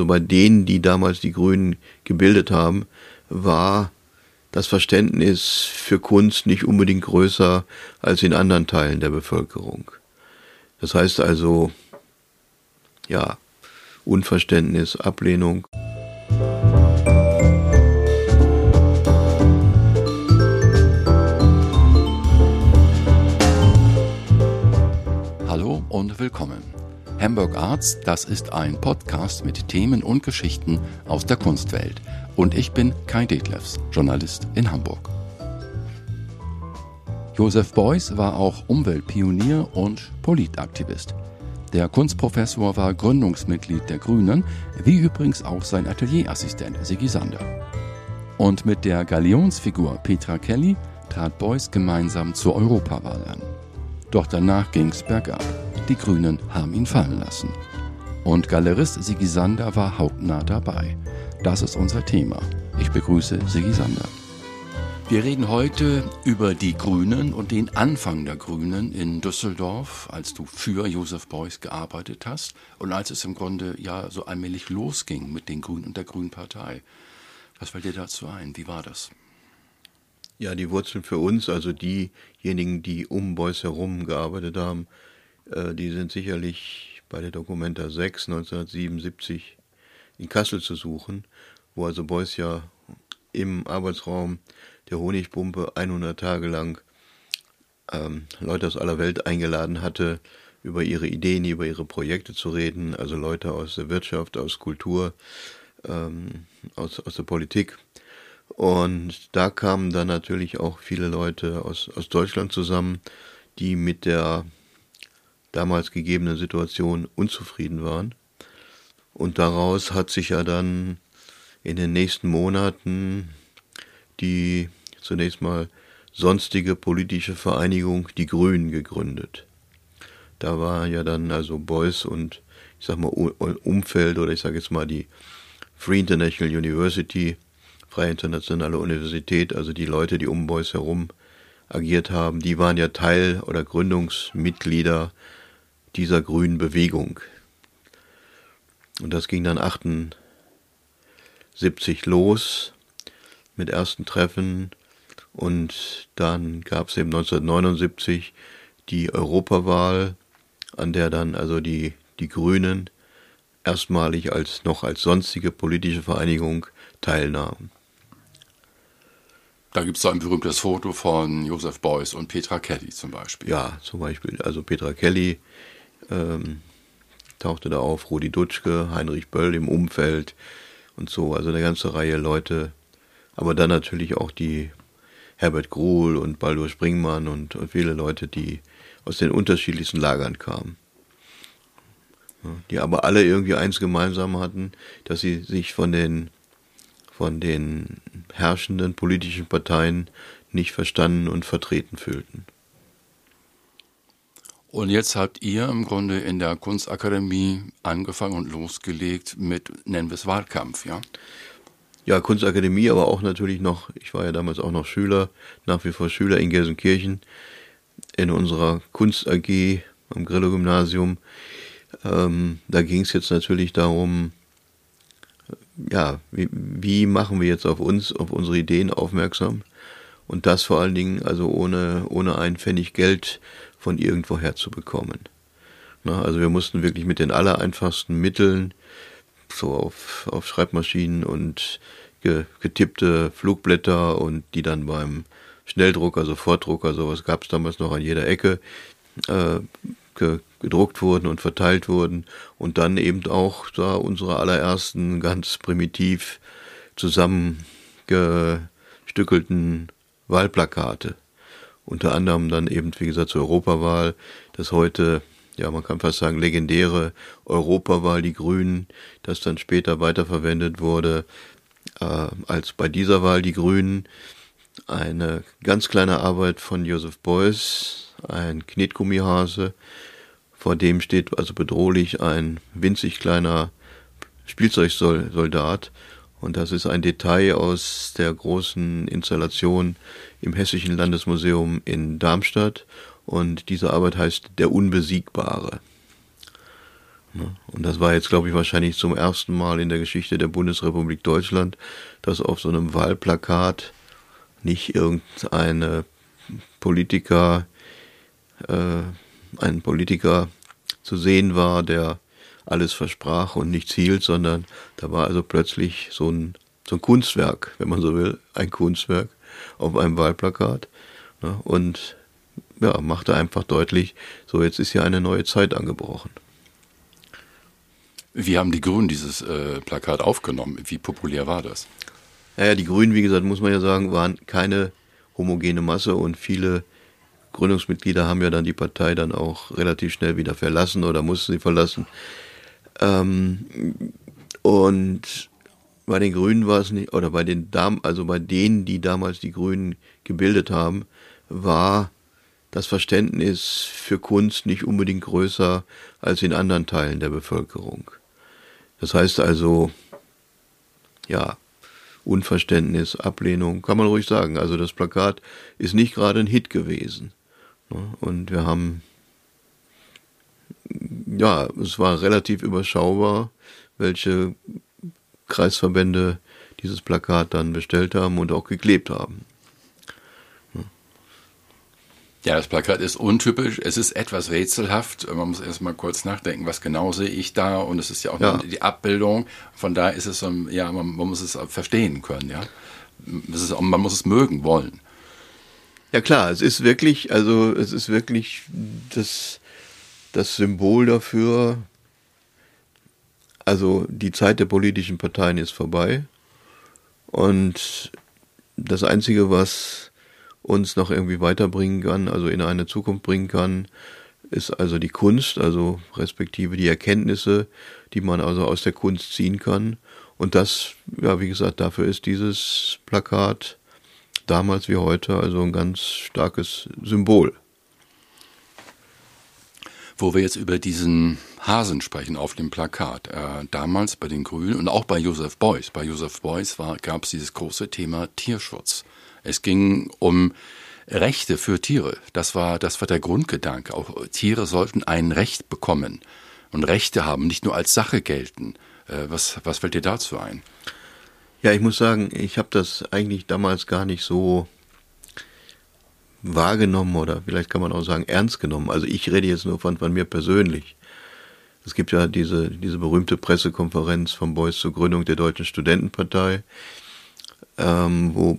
Also bei denen, die damals die Grünen gebildet haben, war das Verständnis für Kunst nicht unbedingt größer als in anderen Teilen der Bevölkerung. Das heißt also, ja, Unverständnis, Ablehnung. Hallo und willkommen. Hamburg Arts, das ist ein Podcast mit Themen und Geschichten aus der Kunstwelt. Und ich bin Kai Detlefs, Journalist in Hamburg. Josef Beuys war auch Umweltpionier und Politaktivist. Der Kunstprofessor war Gründungsmitglied der Grünen, wie übrigens auch sein Atelierassistent Sigi Sander. Und mit der Galionsfigur Petra Kelly trat Beuys gemeinsam zur Europawahl an. Doch danach ging's bergab. Die Grünen haben ihn fallen lassen. Und Galerist Sigi Sander war hautnah dabei. Das ist unser Thema. Ich begrüße Sigi Sander. Wir reden heute über die Grünen und den Anfang der Grünen in Düsseldorf, als du für Josef Beuys gearbeitet hast und als es im Grunde ja so allmählich losging mit den Grünen und der Grünen Partei. Was fällt dir dazu ein? Wie war das? Ja, die Wurzeln für uns, also diejenigen, die um Beuys herum gearbeitet haben, die sind sicherlich bei der Documenta 6 1977 in Kassel zu suchen, wo also Beuys ja im Arbeitsraum der Honigpumpe 100 Tage lang ähm, Leute aus aller Welt eingeladen hatte, über ihre Ideen, über ihre Projekte zu reden, also Leute aus der Wirtschaft, aus Kultur, ähm, aus, aus der Politik. Und da kamen dann natürlich auch viele Leute aus, aus Deutschland zusammen, die mit der damals gegebenen Situation unzufrieden waren. Und daraus hat sich ja dann in den nächsten Monaten die zunächst mal sonstige politische Vereinigung Die Grünen gegründet. Da war ja dann also Beuys und ich sag mal Umfeld oder ich sage jetzt mal die Free International University, Freie Internationale Universität, also die Leute, die um Beuys herum agiert haben, die waren ja Teil oder Gründungsmitglieder dieser grünen Bewegung. Und das ging dann 78 los mit ersten Treffen und dann gab es eben 1979 die Europawahl, an der dann also die, die Grünen erstmalig als noch als sonstige politische Vereinigung teilnahmen. Da gibt es ein berühmtes Foto von Josef Beuys und Petra Kelly zum Beispiel. Ja, zum Beispiel. Also Petra Kelly ähm, tauchte da auf, Rudi Dutschke, Heinrich Böll im Umfeld und so. Also eine ganze Reihe Leute. Aber dann natürlich auch die Herbert Gruhl und Baldur Springmann und, viele Leute, die aus den unterschiedlichsten Lagern kamen. Die aber alle irgendwie eins gemeinsam hatten, dass sie sich von den von den herrschenden politischen Parteien nicht verstanden und vertreten fühlten. Und jetzt habt ihr im Grunde in der Kunstakademie angefangen und losgelegt mit, nennen wir es Wahlkampf, ja? Ja, Kunstakademie, aber auch natürlich noch, ich war ja damals auch noch Schüler, nach wie vor Schüler in Gelsenkirchen, in unserer Kunst AG am Grillo-Gymnasium. Ähm, da ging es jetzt natürlich darum, ja, wie, wie machen wir jetzt auf uns, auf unsere Ideen aufmerksam? Und das vor allen Dingen, also ohne, ohne ein Pfennig Geld von irgendwo herzubekommen. Na, also wir mussten wirklich mit den allereinfachsten Mitteln, so auf, auf Schreibmaschinen und getippte Flugblätter und die dann beim Schnelldrucker, also Vordrucker, sowas gab es damals noch an jeder Ecke, äh, gedruckt wurden und verteilt wurden und dann eben auch da unsere allerersten ganz primitiv zusammengestückelten Wahlplakate. Unter anderem dann eben, wie gesagt, zur Europawahl, das heute, ja, man kann fast sagen, legendäre Europawahl, die Grünen, das dann später weiterverwendet wurde, äh, als bei dieser Wahl die Grünen. Eine ganz kleine Arbeit von Joseph Beuys, ein Knetgummihase, vor dem steht also bedrohlich ein winzig kleiner Spielzeugsoldat. Und das ist ein Detail aus der großen Installation im Hessischen Landesmuseum in Darmstadt. Und diese Arbeit heißt Der Unbesiegbare. Und das war jetzt, glaube ich, wahrscheinlich zum ersten Mal in der Geschichte der Bundesrepublik Deutschland, dass auf so einem Wahlplakat nicht irgendeine Politiker, äh, ein Politiker zu sehen war, der alles versprach und nichts hielt, sondern da war also plötzlich so ein, so ein Kunstwerk, wenn man so will, ein Kunstwerk auf einem Wahlplakat. Ne? Und ja, machte einfach deutlich, so jetzt ist ja eine neue Zeit angebrochen. Wie haben die Grünen dieses äh, Plakat aufgenommen? Wie populär war das? Naja, die Grünen, wie gesagt, muss man ja sagen, waren keine homogene Masse und viele Gründungsmitglieder haben ja dann die Partei dann auch relativ schnell wieder verlassen oder mussten sie verlassen. Ähm, und bei den Grünen war es nicht, oder bei den Damen, also bei denen, die damals die Grünen gebildet haben, war das Verständnis für Kunst nicht unbedingt größer als in anderen Teilen der Bevölkerung. Das heißt also, ja, Unverständnis, Ablehnung, kann man ruhig sagen. Also das Plakat ist nicht gerade ein Hit gewesen. Ne? Und wir haben, ja, es war relativ überschaubar, welche Kreisverbände dieses Plakat dann bestellt haben und auch geklebt haben. Ja, das Plakat ist untypisch. Es ist etwas rätselhaft. Man muss erstmal kurz nachdenken, was genau sehe ich da. Und es ist ja auch ja. die Abbildung. Von daher ist es so, ja, man, man, muss es verstehen können, ja. Ist, man muss es mögen wollen. Ja klar, es ist wirklich, also es ist wirklich das, das Symbol dafür. Also die Zeit der politischen Parteien ist vorbei. Und das Einzige, was uns noch irgendwie weiterbringen kann, also in eine Zukunft bringen kann, ist also die Kunst, also respektive die Erkenntnisse, die man also aus der Kunst ziehen kann. Und das, ja, wie gesagt, dafür ist dieses Plakat damals wie heute also ein ganz starkes Symbol. Wo wir jetzt über diesen Hasen sprechen auf dem Plakat, äh, damals bei den Grünen und auch bei Joseph Beuys. Bei Joseph Beuys gab es dieses große Thema Tierschutz. Es ging um Rechte für Tiere. Das war, das war der Grundgedanke. Auch Tiere sollten ein Recht bekommen und Rechte haben, nicht nur als Sache gelten. Äh, was, was fällt dir dazu ein? Ja, ich muss sagen, ich habe das eigentlich damals gar nicht so wahrgenommen oder vielleicht kann man auch sagen ernst genommen. Also ich rede jetzt nur von, von mir persönlich. Es gibt ja diese, diese berühmte Pressekonferenz von Beuys zur Gründung der Deutschen Studentenpartei, ähm, wo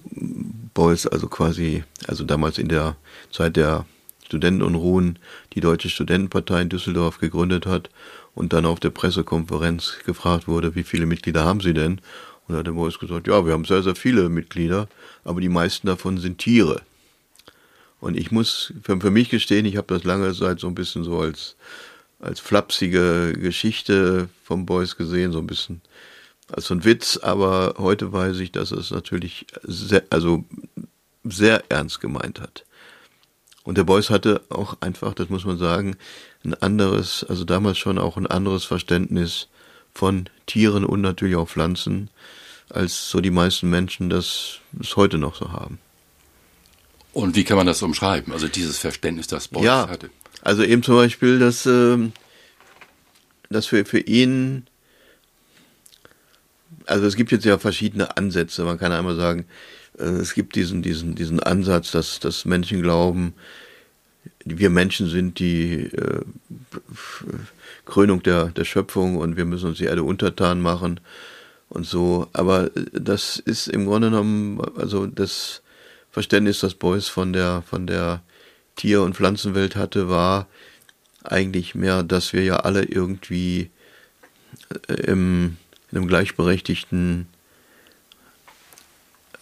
Beuys also quasi, also damals in der Zeit der Studentenunruhen die Deutsche Studentenpartei in Düsseldorf gegründet hat und dann auf der Pressekonferenz gefragt wurde, wie viele Mitglieder haben Sie denn? Und da hat der Beuys gesagt, ja, wir haben sehr, sehr viele Mitglieder, aber die meisten davon sind Tiere. Und ich muss für, für mich gestehen, ich habe das lange Zeit so ein bisschen so als, als flapsige Geschichte vom Beuys gesehen, so ein bisschen also ein Witz, aber heute weiß ich, dass es natürlich sehr, also sehr ernst gemeint hat. Und der Beuys hatte auch einfach, das muss man sagen, ein anderes, also damals schon auch ein anderes Verständnis von Tieren und natürlich auch Pflanzen, als so die meisten Menschen das bis heute noch so haben. Und wie kann man das umschreiben? Also dieses Verständnis, das Beuys ja, hatte. Also eben zum Beispiel, dass, äh, dass für, für ihn also es gibt jetzt ja verschiedene Ansätze. Man kann einmal sagen, äh, es gibt diesen, diesen, diesen Ansatz, dass, dass Menschen glauben, wir Menschen sind die äh, Krönung der, der Schöpfung und wir müssen uns die Erde untertan machen und so. Aber das ist im Grunde genommen, also das Verständnis, das Beuys von der, von der Tier- und Pflanzenwelt hatte, war eigentlich mehr, dass wir ja alle irgendwie äh, im in einem gleichberechtigten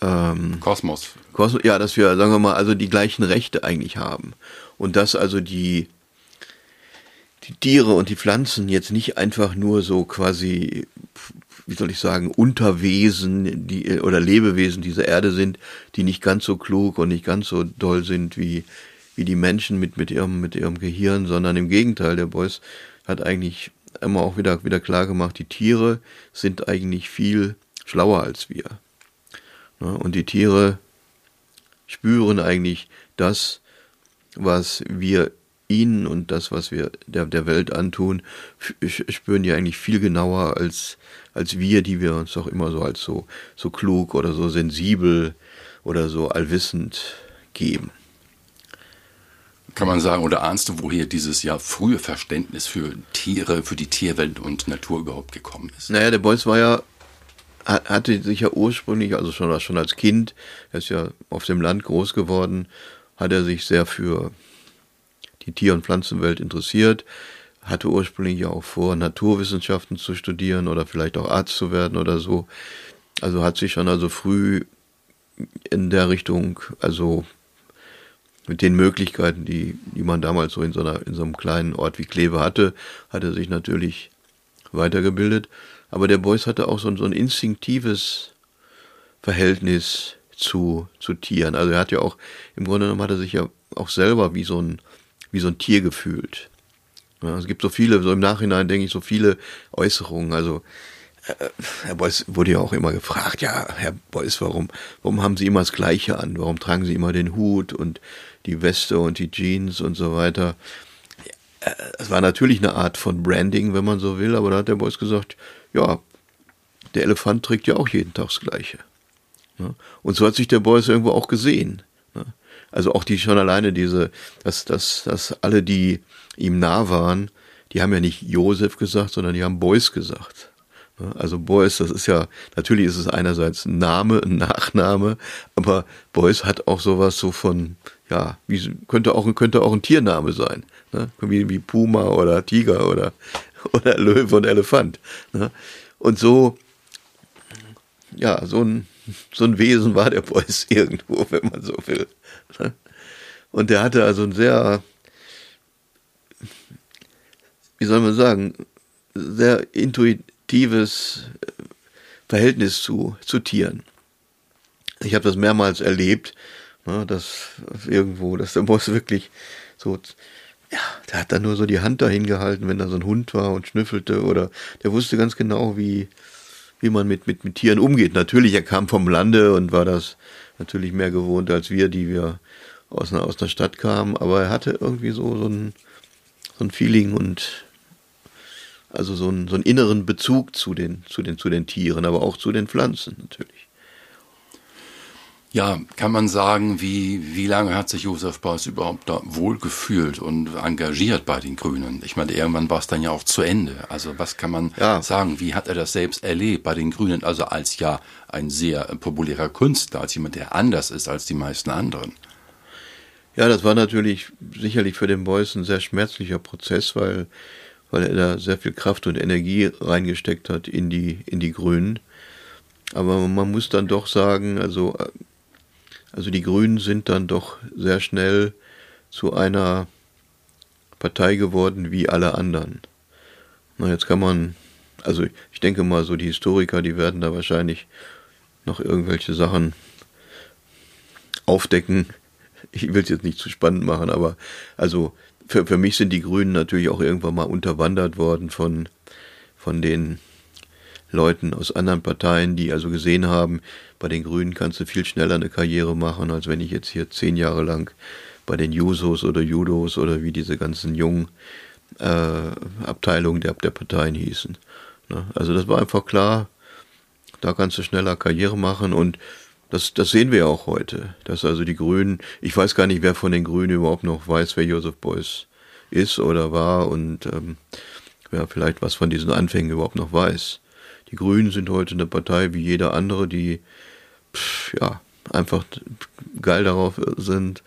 ähm, Kosmos. Kosmos. Ja, dass wir, sagen wir mal, also die gleichen Rechte eigentlich haben. Und dass also die, die Tiere und die Pflanzen jetzt nicht einfach nur so quasi, wie soll ich sagen, Unterwesen die, oder Lebewesen dieser Erde sind, die nicht ganz so klug und nicht ganz so doll sind wie, wie die Menschen mit, mit, ihrem, mit ihrem Gehirn, sondern im Gegenteil, der Beuys hat eigentlich immer auch wieder, wieder klar gemacht, die Tiere sind eigentlich viel schlauer als wir. Ne? Und die Tiere spüren eigentlich das, was wir ihnen und das, was wir der, der Welt antun, spüren die eigentlich viel genauer als, als wir, die wir uns doch immer so als so, so klug oder so sensibel oder so allwissend geben. Kann man sagen, oder ahnst du, woher dieses ja frühe Verständnis für Tiere, für die Tierwelt und Natur überhaupt gekommen ist? Naja, der Beuys war ja, hatte sich ja ursprünglich, also schon, schon als Kind, er ist ja auf dem Land groß geworden, hat er sich sehr für die Tier- und Pflanzenwelt interessiert, hatte ursprünglich ja auch vor, Naturwissenschaften zu studieren oder vielleicht auch Arzt zu werden oder so. Also hat sich schon also früh in der Richtung, also mit den Möglichkeiten, die, die man damals so in so, einer, in so einem kleinen Ort wie Kleve hatte, hat er sich natürlich weitergebildet. Aber der Beuys hatte auch so ein, so ein instinktives Verhältnis zu, zu Tieren. Also er hat ja auch, im Grunde genommen hat er sich ja auch selber wie so ein, wie so ein Tier gefühlt. Ja, es gibt so viele, so im Nachhinein denke ich, so viele Äußerungen. Also äh, Herr Beuys wurde ja auch immer gefragt, ja, Herr Beuys, warum, warum haben Sie immer das Gleiche an? Warum tragen Sie immer den Hut und die Weste und die Jeans und so weiter? Äh, es war natürlich eine Art von Branding, wenn man so will, aber da hat der Beuys gesagt, ja, der Elefant trägt ja auch jeden Tag das Gleiche. Und so hat sich der Beuys irgendwo auch gesehen. Also auch die schon alleine diese, dass, dass, dass alle, die ihm nah waren, die haben ja nicht Josef gesagt, sondern die haben Beuys gesagt. Also Beuys, das ist ja, natürlich ist es einerseits ein Name, ein Nachname, aber Beuys hat auch sowas so von, ja, wie, könnte auch, könnte auch ein Tiername sein. Ne? Wie, wie Puma oder Tiger oder, oder Löwe und Elefant. Ne? Und so, ja, so ein, so ein Wesen war der Beuys irgendwo, wenn man so will. Und der hatte also ein sehr, wie soll man sagen, sehr intuitives Verhältnis zu, zu Tieren. Ich habe das mehrmals erlebt, ne, dass irgendwo, dass der Boss wirklich so, ja, der hat dann nur so die Hand dahin gehalten, wenn da so ein Hund war und schnüffelte oder der wusste ganz genau, wie, wie man mit, mit, mit Tieren umgeht. Natürlich, er kam vom Lande und war das natürlich mehr gewohnt als wir, die wir aus einer, aus einer Stadt kamen, aber er hatte irgendwie so, so ein, so ein Feeling und also so einen, so einen inneren Bezug zu den, zu, den, zu den Tieren, aber auch zu den Pflanzen natürlich. Ja, kann man sagen, wie, wie lange hat sich Josef Beuys überhaupt da wohlgefühlt und engagiert bei den Grünen? Ich meine, irgendwann war es dann ja auch zu Ende. Also was kann man ja. sagen, wie hat er das selbst erlebt bei den Grünen? Also als ja ein sehr populärer Künstler, als jemand, der anders ist als die meisten anderen. Ja, das war natürlich sicherlich für den Beuys ein sehr schmerzlicher Prozess, weil, weil er da sehr viel Kraft und Energie reingesteckt hat in die, in die Grünen. Aber man muss dann doch sagen, also also die Grünen sind dann doch sehr schnell zu einer Partei geworden wie alle anderen. Na, jetzt kann man, also ich denke mal, so die Historiker, die werden da wahrscheinlich noch irgendwelche Sachen aufdecken. Ich will es jetzt nicht zu spannend machen, aber also für, für mich sind die Grünen natürlich auch irgendwann mal unterwandert worden von, von den Leuten aus anderen Parteien, die also gesehen haben, bei den Grünen kannst du viel schneller eine Karriere machen, als wenn ich jetzt hier zehn Jahre lang bei den Jusos oder Judos oder wie diese ganzen jungen äh, Abteilungen der, der Parteien hießen. Ne? Also das war einfach klar, da kannst du schneller Karriere machen und das, das sehen wir auch heute, dass also die Grünen, ich weiß gar nicht, wer von den Grünen überhaupt noch weiß, wer Josef Beuys ist oder war und ähm, wer vielleicht was von diesen Anfängen überhaupt noch weiß. Die Grünen sind heute eine Partei wie jeder andere, die pff, ja einfach geil darauf sind,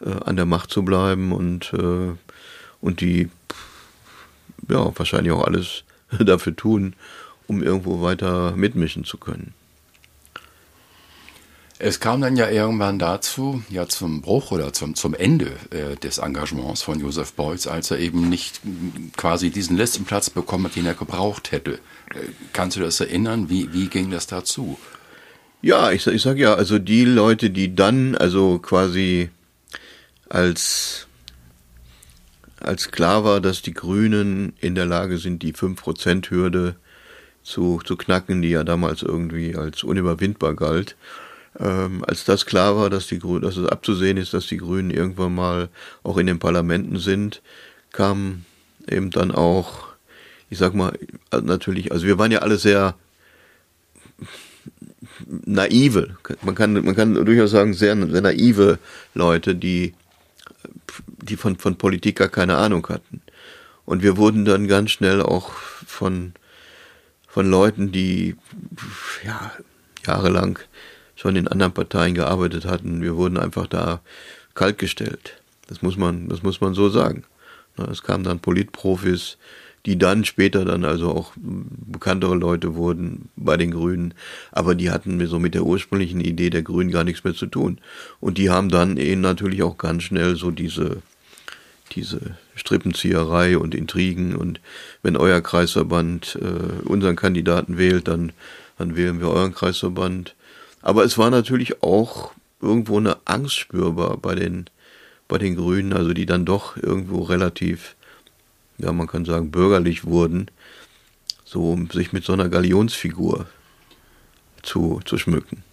äh, an der Macht zu bleiben und, äh, und die ja wahrscheinlich auch alles dafür tun, um irgendwo weiter mitmischen zu können. Es kam dann ja irgendwann dazu, ja zum Bruch oder zum, zum Ende äh, des Engagements von Josef Beuys, als er eben nicht quasi diesen letzten Platz bekommen hat, den er gebraucht hätte. Äh, kannst du das erinnern? Wie, wie ging das dazu? Ja, ich, ich sag ja, also die Leute, die dann, also quasi als, als klar war, dass die Grünen in der Lage sind, die 5%-Hürde zu, zu knacken, die ja damals irgendwie als unüberwindbar galt, ähm, als das klar war, dass die Grünen, dass es abzusehen ist, dass die Grünen irgendwann mal auch in den Parlamenten sind, kam eben dann auch, ich sag mal, natürlich, also wir waren ja alle sehr naive, man kann, man kann durchaus sagen, sehr, sehr naive Leute, die, die von, von Politik gar keine Ahnung hatten. Und wir wurden dann ganz schnell auch von, von Leuten, die ja, jahrelang schon in anderen Parteien gearbeitet hatten. Wir wurden einfach da kaltgestellt. Das muss man, das muss man so sagen. Es kamen dann Politprofis, die dann später dann also auch bekanntere Leute wurden bei den Grünen, aber die hatten so mit der ursprünglichen Idee der Grünen gar nichts mehr zu tun. Und die haben dann eben natürlich auch ganz schnell so diese, diese Strippenzieherei und Intrigen und wenn euer Kreisverband äh, unseren Kandidaten wählt, dann, dann wählen wir euren Kreisverband. Aber es war natürlich auch irgendwo eine Angst spürbar bei den, bei den Grünen, also die dann doch irgendwo relativ, ja, man kann sagen, bürgerlich wurden, so um sich mit so einer Galionsfigur zu, zu schmücken.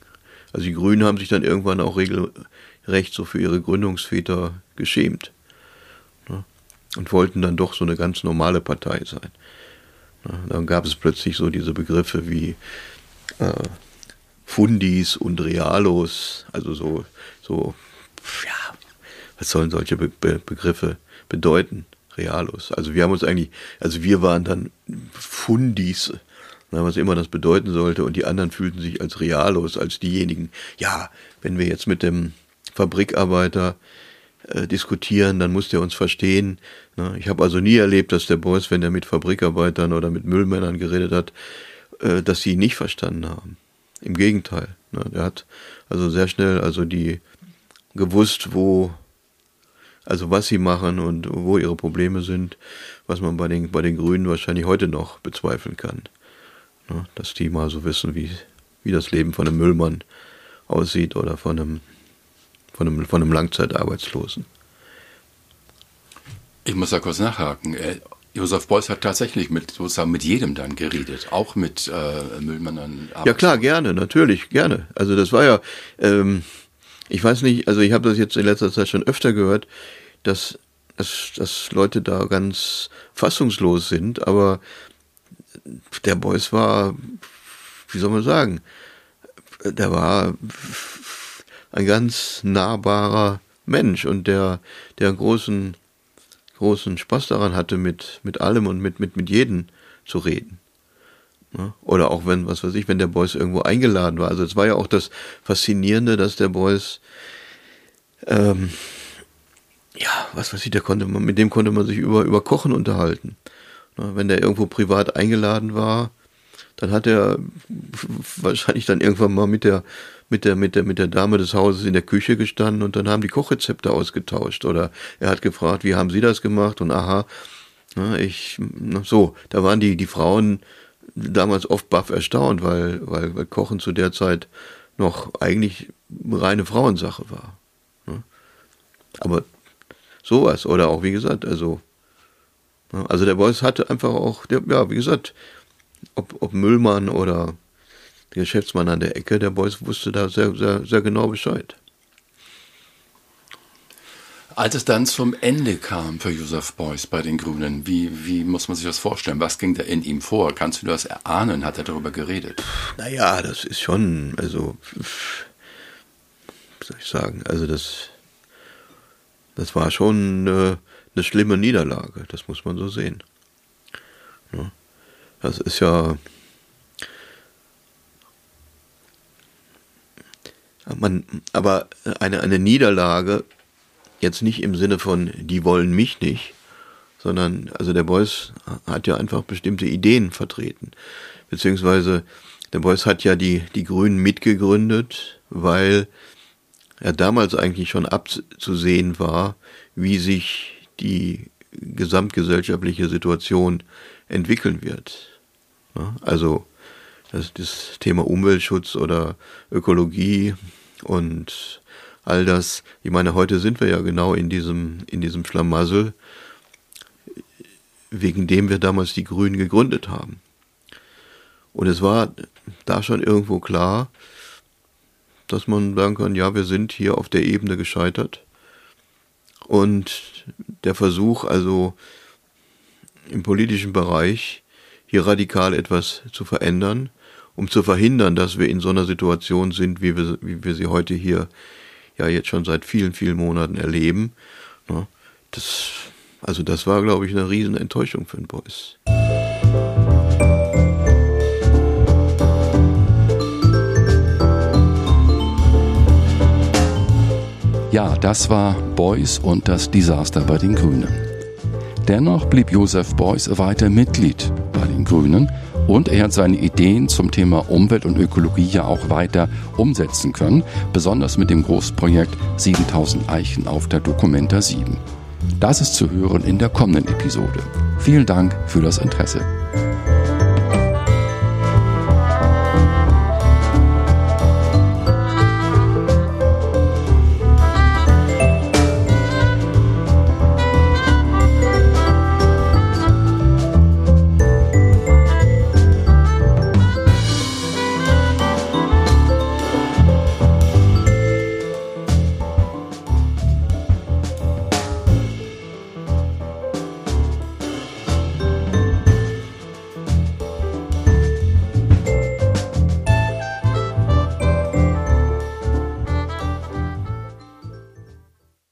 Also die Grünen haben sich dann irgendwann auch regelrecht so für ihre Gründungsväter geschämt ne? und wollten dann doch so eine ganz normale Partei sein. Ne? Dann gab es plötzlich so diese Begriffe wie äh, Fundis und Realos, also so, so, ja, was sollen solche Be Be Begriffe bedeuten? Realos. Also wir haben uns eigentlich, also wir waren dann Fundis, was immer das bedeuten sollte, und die anderen fühlten sich als Realos, als diejenigen, ja, wenn wir jetzt mit dem Fabrikarbeiter äh, diskutieren, dann muss der uns verstehen. Ne? Ich habe also nie erlebt, dass der Beuys, wenn er mit Fabrikarbeitern oder mit Müllmännern geredet hat, äh, dass sie ihn nicht verstanden haben. Im Gegenteil. Ne? Der hat also sehr schnell also die gewusst, wo, also was sie machen und wo ihre Probleme sind, was man bei den, bei den Grünen wahrscheinlich heute noch bezweifeln kann. Ne? Dass die mal so wissen, wie, wie das Leben von einem Müllmann aussieht oder von einem, von einem, von einem Langzeitarbeitslosen. Ich muss da kurz nachhaken. Josef Beuys hat tatsächlich mit sozusagen mit jedem dann geredet, auch mit äh, Müllmännern. Ja klar, gerne, natürlich, gerne. Also das war ja, ähm, ich weiß nicht, also ich habe das jetzt in letzter Zeit schon öfter gehört, dass, dass, dass Leute da ganz fassungslos sind, aber der Beuys war, wie soll man sagen, der war ein ganz nahbarer Mensch und der, der großen großen Spaß daran hatte, mit, mit allem und mit, mit, mit jedem zu reden. Oder auch wenn, was weiß ich, wenn der Beuys irgendwo eingeladen war. Also es war ja auch das Faszinierende, dass der Beuys, ähm, ja, was weiß ich, der konnte man, mit dem konnte man sich über, über Kochen unterhalten. Wenn der irgendwo privat eingeladen war, dann hat er wahrscheinlich dann irgendwann mal mit der mit der, mit der, mit der Dame des Hauses in der Küche gestanden und dann haben die Kochrezepte ausgetauscht. Oder er hat gefragt, wie haben Sie das gemacht? Und aha, ich, so, da waren die, die Frauen damals oft baff erstaunt, weil, weil, weil Kochen zu der Zeit noch eigentlich reine Frauensache war. Aber sowas, oder auch wie gesagt, also, also der Boys hatte einfach auch, ja, wie gesagt, ob, ob Müllmann oder der Geschäftsmann an der Ecke, der Beuys wusste da sehr, sehr, sehr genau Bescheid. Als es dann zum Ende kam für Josef Beuys bei den Grünen, wie, wie muss man sich das vorstellen? Was ging da in ihm vor? Kannst du das erahnen? Hat er darüber geredet? Naja, das ist schon, also, wie soll ich sagen, also das, das war schon eine, eine schlimme Niederlage, das muss man so sehen. Ja, das ist ja, Man, aber eine, eine Niederlage, jetzt nicht im Sinne von, die wollen mich nicht, sondern, also der Beuys hat ja einfach bestimmte Ideen vertreten. Beziehungsweise der Beuys hat ja die, die Grünen mitgegründet, weil er damals eigentlich schon abzusehen war, wie sich die gesamtgesellschaftliche Situation entwickeln wird. Also das, das Thema Umweltschutz oder Ökologie und all das. Ich meine, heute sind wir ja genau in diesem, in diesem Schlamassel, wegen dem wir damals die Grünen gegründet haben. Und es war da schon irgendwo klar, dass man sagen kann, ja, wir sind hier auf der Ebene gescheitert. Und der Versuch, also im politischen Bereich hier radikal etwas zu verändern, um zu verhindern, dass wir in so einer Situation sind, wie wir, wie wir sie heute hier ja jetzt schon seit vielen, vielen Monaten erleben. Ne? Das, also das war, glaube ich, eine riesen Enttäuschung für den Beuys. Ja, das war Beuys und das Desaster bei den Grünen. Dennoch blieb Josef Beuys weiter Mitglied bei den Grünen und er hat seine Ideen zum Thema Umwelt und Ökologie ja auch weiter umsetzen können, besonders mit dem Großprojekt 7000 Eichen auf der Documenta 7. Das ist zu hören in der kommenden Episode. Vielen Dank für das Interesse.